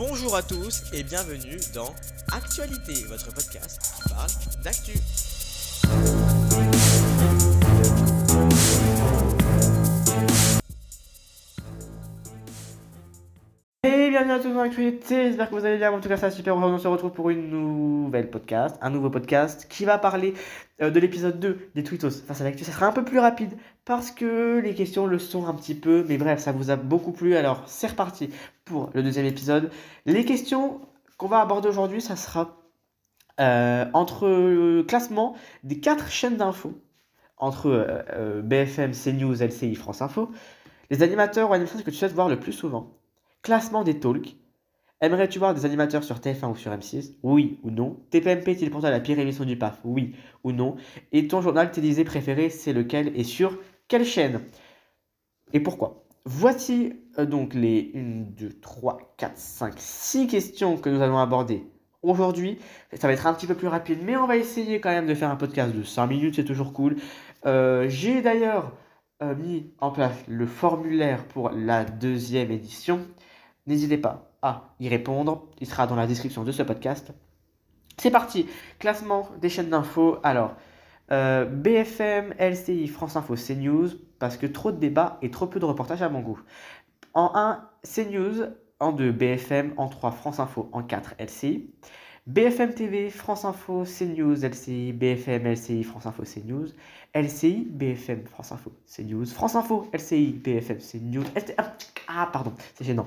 Bonjour à tous et bienvenue dans Actualité, votre podcast qui parle d'actu. Et bienvenue à tous dans l'actualité, j'espère que vous allez bien, en tout cas ça super, aujourd'hui on se retrouve pour une nouvelle podcast, un nouveau podcast qui va parler euh, de l'épisode 2 des Twittos face à l'actu, ça sera un peu plus rapide parce que les questions le sont un petit peu, mais bref ça vous a beaucoup plu, alors c'est reparti pour le deuxième épisode. Les questions qu'on va aborder aujourd'hui, ça sera euh, entre le classement des quatre chaînes d'infos, entre euh, euh, BFM, CNews, LCI, France Info, les animateurs ou animatrices que tu souhaites voir le plus souvent. Classement des talks. Aimerais-tu voir des animateurs sur TF1 ou sur M6 Oui ou non? TPMP est-il pour toi la pire émission du PAF? Oui ou non? Et ton journal télévisé préféré, c'est lequel? Et sur quelle chaîne? Et pourquoi? Voici euh, donc les 1, 2, 3, 4, 5, 6 questions que nous allons aborder aujourd'hui. Ça va être un petit peu plus rapide, mais on va essayer quand même de faire un podcast de 5 minutes, c'est toujours cool. Euh, J'ai d'ailleurs euh, mis en place le formulaire pour la deuxième édition. N'hésitez pas à y répondre. Il sera dans la description de ce podcast. C'est parti. Classement des chaînes d'infos. Alors, euh, BFM, LCI, France Info, CNews, parce que trop de débats et trop peu de reportages à mon goût. En 1, CNews. En 2, BFM. En 3, France Info. En 4, LCI. BFM TV, France Info, CNews, LCI, BFM, LCI, France Info, CNews, LCI, BFM, France Info, CNews, France Info, LCI, BFM, CNews, LCI, ah pardon, c'est gênant.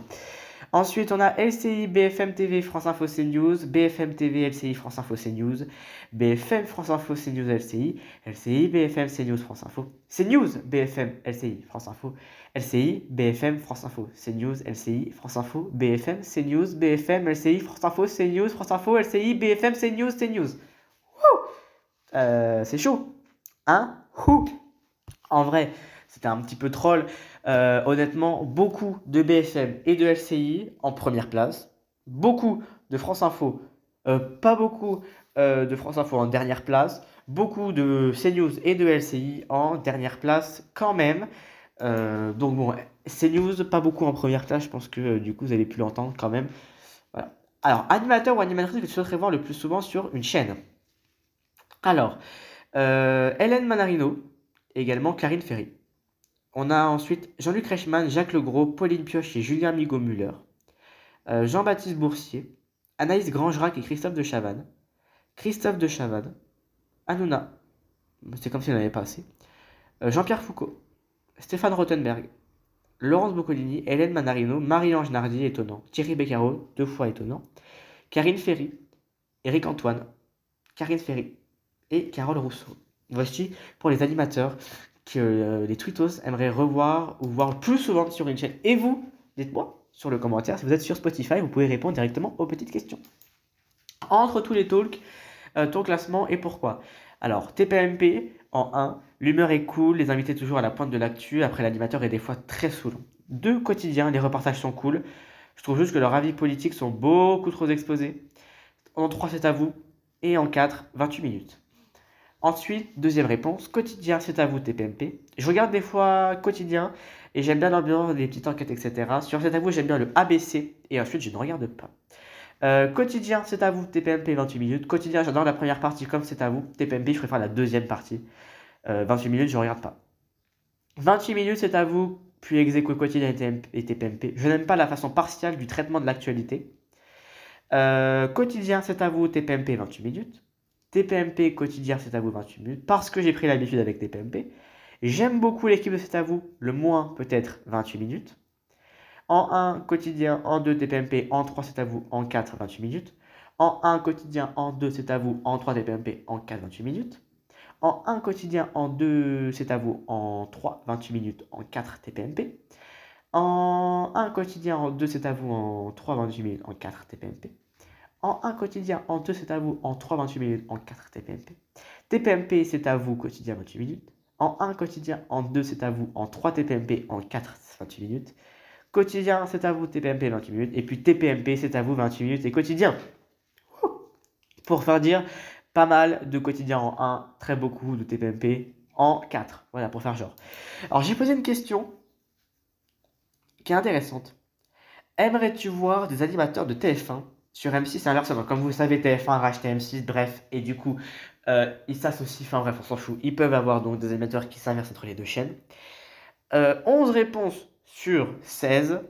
Ensuite, on a LCI, BFM TV, France Info, CNews, BFM TV, LCI, France Info, CNews, BFM, France Info, CNews, LCI, LCI, BFM, CNews, France Info, CNews, BFM, LCI, France Info, LCI, BFM, France Info, CNews, LCI, France Info, BFM, CNews, BFM, LCI, France Info, CNews, France Info, LCI, BFM, CNews, CNews. Euh, c'est chaud. Hein? Ouh En vrai, c'était un petit peu troll. Euh, honnêtement, beaucoup de BFM et de LCI en première place. Beaucoup de France Info, euh, pas beaucoup euh, de France Info en dernière place. Beaucoup de CNews et de LCI en dernière place quand même. Donc bon, CNews, pas beaucoup en première place. Je pense que du coup, vous allez plus l'entendre quand même. Alors, animateur ou animatrice que tu souhaiterais voir le plus souvent sur une chaîne? Alors, Hélène Manarino, également Karine Ferry. On a ensuite Jean-Luc Reichmann, Jacques Legros, Pauline Pioche et Julien Migaud-Muller. Euh, Jean-Baptiste Boursier, Anaïs Grangerac et Christophe de Chavannes. Christophe de Chavannes, Hanouna, c'est comme si on n'avait pas assez. Euh, Jean-Pierre Foucault, Stéphane Rothenberg, Laurence Boccolini, Hélène Manarino, Marie-Ange Nardi, étonnant, Thierry Beccaro, deux fois étonnant, Karine Ferry, Éric Antoine, Karine Ferry et Carole Rousseau. Voici pour les animateurs que euh, les Twittos aimeraient revoir ou voir plus souvent sur une chaîne. Et vous, dites-moi sur le commentaire, si vous êtes sur Spotify, vous pouvez répondre directement aux petites questions. Entre tous les talks, euh, ton classement et pourquoi? Alors, TPMP en 1, l'humeur est cool, les invités toujours à la pointe de l'actu, après l'animateur est des fois très saoulant. 2, quotidien, les reportages sont cool. Je trouve juste que leurs avis politiques sont beaucoup trop exposés. En 3, c'est à vous. Et en 4, 28 minutes. Ensuite, deuxième réponse, quotidien, c'est à vous TPMP. Je regarde des fois quotidien et j'aime bien l'ambiance, des petites enquêtes, etc. Sur c'est à vous, j'aime bien le ABC et ensuite je ne regarde pas. Euh, quotidien, c'est à vous TPMP 28 minutes. Quotidien, j'adore la première partie comme c'est à vous. TPMP, je préfère la deuxième partie. Euh, 28 minutes, je ne regarde pas. 28 minutes, c'est à vous, puis exéco quotidien et TPMP. Je n'aime pas la façon partiale du traitement de l'actualité. Euh, quotidien, c'est à vous TPMP 28 minutes. TPMP quotidien, c'est à vous 28 minutes, parce que j'ai pris l'habitude avec TPMP. J'aime beaucoup l'équipe de C'est à vous, le moins peut-être 28 minutes. En 1 quotidien, en 2 TPMP, en 3 c'est à vous, en 4 28 minutes. En 1 quotidien, en 2 c'est à vous, en 3 TPMP, en 4 28 minutes. En 1 quotidien, en 2 c'est à vous, en 3 28 minutes, en 4 TPMP. En 1 quotidien, en 2 c'est à vous, en 3 28 minutes, en 4 TPMP. En 1 quotidien, en 2 c'est à vous, en 3 28 minutes, en 4 TPMP. TPMP c'est à vous, quotidien 28 minutes. En 1 quotidien, en 2 c'est à vous, en 3 TPMP, en 4 28 minutes. Quotidien, c'est à vous, TPMP 28 minutes. Et puis TPMP, c'est à vous 28 minutes. Et quotidien, pour faire dire pas mal de quotidien en 1, très beaucoup de TPMP en 4. Voilà, pour faire genre. Alors j'ai posé une question qui est intéressante. Aimerais-tu voir des animateurs de TF1 sur M6 inversement Comme vous le savez, TF1 a racheté M6, bref, et du coup, euh, ils s'associent, enfin bref, on s'en fout. Ils peuvent avoir donc des animateurs qui s'inversent entre les deux chaînes. Euh, 11 réponses sur 16.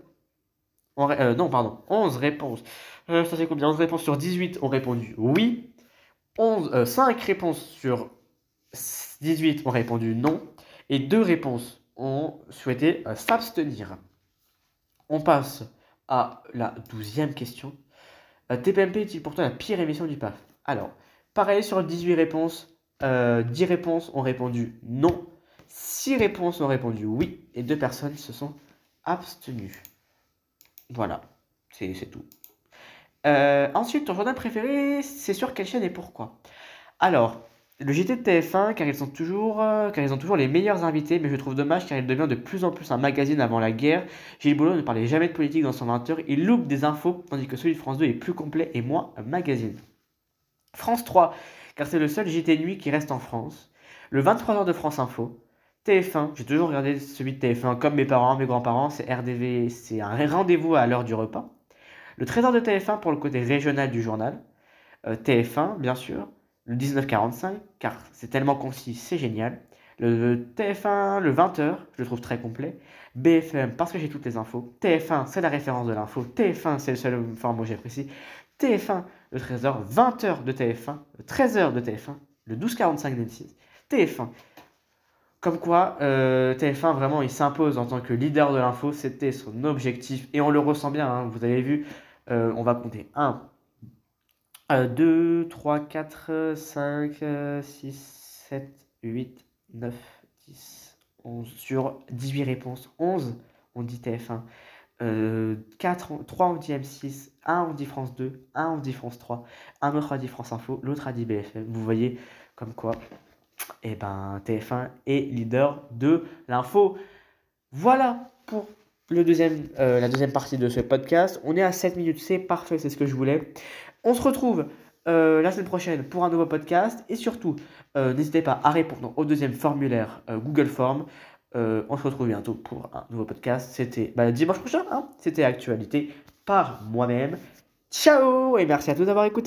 On euh, non, pardon, 11 réponses. Euh, ça c'est combien? 11 réponses sur 18 ont répondu oui. 11, euh, 5 réponses sur 18 ont répondu non. Et 2 réponses ont souhaité euh, s'abstenir. On passe à la douzième question. Euh, TPMP est-il pourtant la pire émission du PAF Alors, pareil sur 18 réponses, euh, 10 réponses ont répondu non, 6 réponses ont répondu oui, et 2 personnes se sont abstenues. Voilà, c'est c'est tout. Euh, ensuite, ton journal préféré, c'est sur quelle chaîne et pourquoi? Alors, le JT de TF1, car ils, sont toujours, euh, car ils ont toujours les meilleurs invités, mais je trouve dommage car il devient de plus en plus un magazine avant la guerre. Gilles Boulot ne parlait jamais de politique dans son 20h, il loupe des infos, tandis que celui de France 2 est plus complet et moins un magazine. France 3, car c'est le seul JT nuit qui reste en France. Le 23h de France Info. TF1, j'ai toujours regardé celui de TF1 comme mes parents, mes grands-parents, c'est RDV, c'est un rendez-vous à l'heure du repas. Le trésor de TF1 pour le côté régional du journal. Euh, TF1, bien sûr. Le 1945, car c'est tellement concis, c'est génial. Le TF1, le 20h, je le trouve très complet. BFM, parce que j'ai toutes les infos. TF1, c'est la référence de l'info. TF1, c'est le seul format que j'apprécie. TF1, le trésor, 20h de TF1, le 13h de TF1, le 12h45 d'M6. TF1. Comme quoi, euh, TF1, vraiment, il s'impose en tant que leader de l'info. C'était son objectif. Et on le ressent bien, hein, vous avez vu. Euh, on va compter 1, 2, 3, 4, 5, 6, 7, 8, 9, 10, 11. Sur 18 réponses, 11 on dit TF1. Euh, 4, 3 on dit M6, 1 on dit France 2, 1 on dit France 3, un autre a dit France Info, l'autre a dit BFM. Vous voyez comme quoi eh ben, TF1 est leader de l'info. Voilà pour euh, la deuxième partie de ce podcast. On est à 7 minutes, c'est parfait, c'est ce que je voulais. On se retrouve euh, la semaine prochaine pour un nouveau podcast. Et surtout, euh, n'hésitez pas à répondre au deuxième formulaire euh, Google Form. On se retrouve bientôt pour un nouveau podcast. C'était bah, dimanche prochain, hein C'était Actualité par moi-même. Ciao et merci à tous d'avoir écouté.